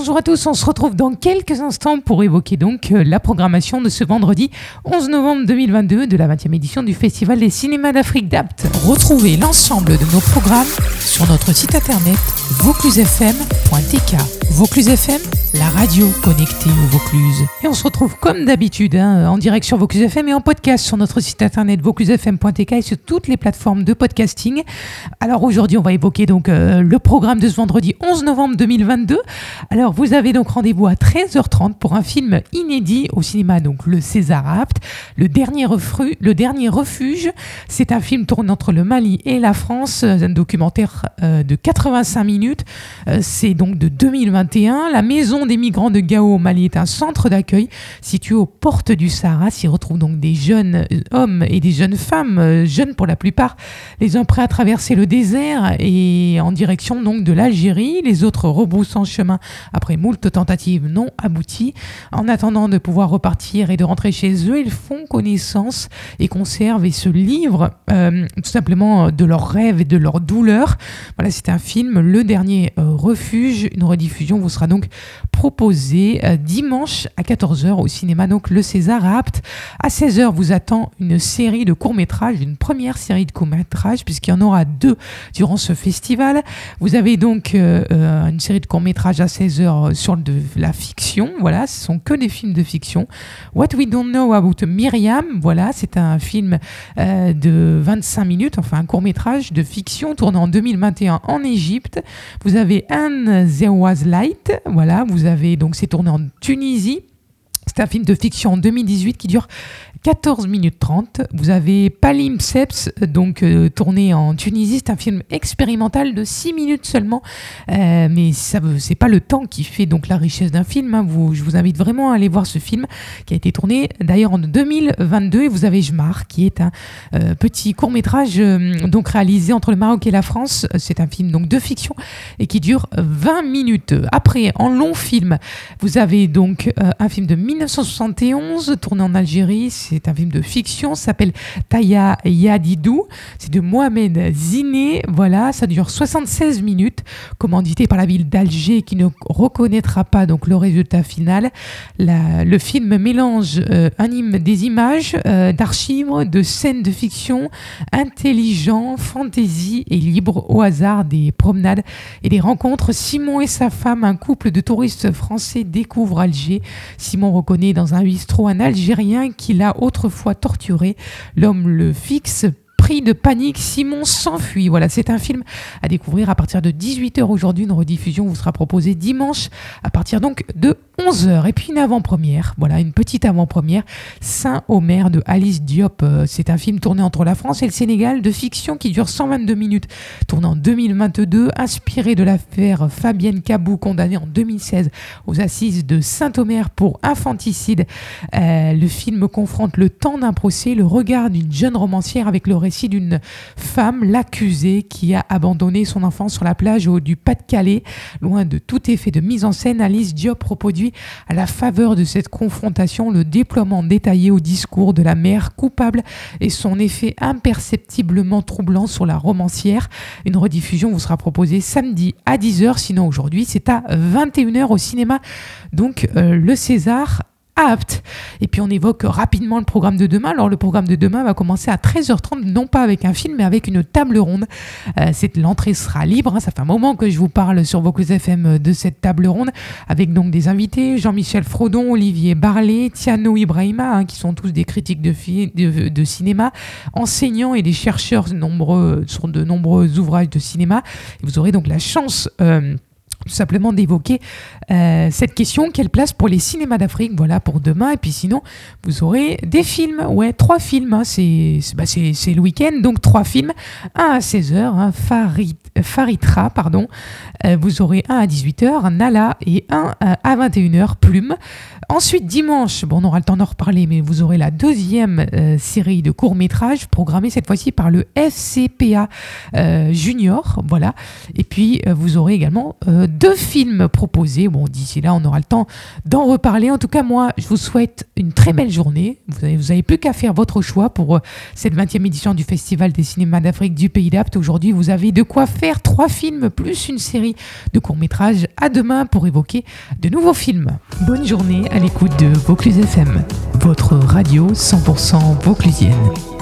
Bonjour à tous, on se retrouve dans quelques instants pour évoquer donc euh, la programmation de ce vendredi 11 novembre 2022 de la 20e édition du Festival des cinémas d'Afrique d'Apt. Retrouvez l'ensemble de nos programmes sur notre site internet vauclusefm.tk. Vaucluse FM, la radio connectée au Vaucluse. Et on se retrouve comme d'habitude hein, en direct sur Vaucluse FM et en podcast sur notre site internet vauclusefm.tk et sur toutes les plateformes de podcasting. Alors aujourd'hui, on va évoquer donc euh, le programme de ce vendredi 11 novembre 2022. Alors vous avez donc rendez-vous à 13h30 pour un film inédit au cinéma, donc le César Apt, le dernier, le dernier refuge. C'est un film tourné entre le Mali et la France, un documentaire euh, de 85 minutes. Euh, c'est donc de 2021. La maison des migrants de Gao au Mali est un centre d'accueil situé aux portes du Sahara. S'y retrouvent donc des jeunes euh, hommes et des jeunes femmes, euh, jeunes pour la plupart, les uns prêts à traverser le désert et en direction donc de l'Algérie, les autres rebroussant chemin après moult tentatives non abouties. En attendant de pouvoir repartir et de rentrer chez eux, ils font connaissance et conservent et se livrent euh, tout simplement de leurs rêves et de leurs douleurs. Voilà, c'est un film, Le Dernier Refuge, une rediffusion vous sera donc proposé euh, dimanche à 14h au cinéma, donc le César Apt. À 16h, vous attend une série de courts-métrages, une première série de courts-métrages, puisqu'il y en aura deux durant ce festival. Vous avez donc euh, euh, une série de courts-métrages à 16h sur de la fiction, voilà, ce sont que des films de fiction. What We Don't Know About Myriam, voilà, c'est un film de 25 minutes, enfin un court-métrage de fiction tourné en 2021 en Égypte. Vous avez Anne There Was voilà, vous avez donc c'est tourné en Tunisie. C'est un film de fiction en 2018 qui dure 14 minutes 30. Vous avez Palimpseps, donc euh, tourné en Tunisie. C'est un film expérimental de 6 minutes seulement. Euh, mais ça c'est pas le temps qui fait donc la richesse d'un film. Hein. Je vous invite vraiment à aller voir ce film qui a été tourné d'ailleurs en 2022. Et vous avez Jmar, qui est un euh, petit court métrage donc réalisé entre le Maroc et la France. C'est un film donc de fiction et qui dure 20 minutes. Après, en long film, vous avez donc un film de 1971 tourné en Algérie c'est un film de fiction, s'appelle Taya Yadidou, c'est de Mohamed Ziné, voilà, ça dure 76 minutes, commandité par la ville d'Alger qui ne reconnaîtra pas donc le résultat final. le film mélange euh, anime des images euh, d'archives, de scènes de fiction, intelligent, fantaisie et libre au hasard des promenades et des rencontres. Simon et sa femme, un couple de touristes français, découvrent Alger. Simon reconnaît dans un bistrot un Algérien qui l'a autrefois torturé. L'homme le fixe De panique, Simon s'enfuit. Voilà, c'est un film à découvrir à partir de 18h aujourd'hui. Une rediffusion vous sera proposée dimanche à partir donc de 11h. Et puis une avant-première, voilà, une petite avant-première, Saint-Omer de Alice Diop. Euh, c'est un film tourné entre la France et le Sénégal de fiction qui dure 122 minutes, tourné en 2022, inspiré de l'affaire Fabienne Cabou, condamnée en 2016 aux assises de Saint-Omer pour infanticide. Euh, le film confronte le temps d'un procès, le regard d'une jeune romancière avec le récit d'une femme, l'accusée, qui a abandonné son enfant sur la plage au, du Pas-de-Calais. Loin de tout effet de mise en scène, Alice Diop reproduit à la faveur de cette confrontation le déploiement détaillé au discours de la mère coupable et son effet imperceptiblement troublant sur la romancière. Une rediffusion vous sera proposée samedi à 10h, sinon aujourd'hui c'est à 21h au cinéma. Donc euh, le César apte. Et puis on évoque rapidement le programme de demain. Alors le programme de demain va commencer à 13h30, non pas avec un film, mais avec une table ronde. Euh, L'entrée sera libre. Hein. Ça fait un moment que je vous parle sur Vocus FM de cette table ronde, avec donc des invités, Jean-Michel Frodon, Olivier Barlet, Tiano Ibrahima, hein, qui sont tous des critiques de, cinéma, enseignants et des chercheurs nombreux, sur de nombreux ouvrages de cinéma. vous aurez donc la chance... Euh, tout simplement d'évoquer euh, cette question quelle place pour les cinémas d'Afrique voilà pour demain. Et puis sinon vous aurez des films. Ouais trois films hein, c'est bah, c'est le week-end donc trois films un à 16h hein, Farid, Faritra pardon euh, vous aurez un à 18h Nala et un à 21h Plume ensuite dimanche bon on aura le temps d'en reparler mais vous aurez la deuxième euh, série de courts-métrages programmée cette fois-ci par le FCPA Junior voilà et puis vous aurez également deux films proposés. Bon, d'ici là, on aura le temps d'en reparler. En tout cas, moi, je vous souhaite une très belle journée. Vous avez, vous avez plus qu'à faire votre choix pour euh, cette 20e édition du Festival des cinémas d'Afrique du Pays d'Apt. Aujourd'hui, vous avez de quoi trois films plus une série de courts-métrages. À demain pour évoquer de nouveaux films. Bonne journée à l'écoute de Vaucluse FM, votre radio 100% vauclusienne.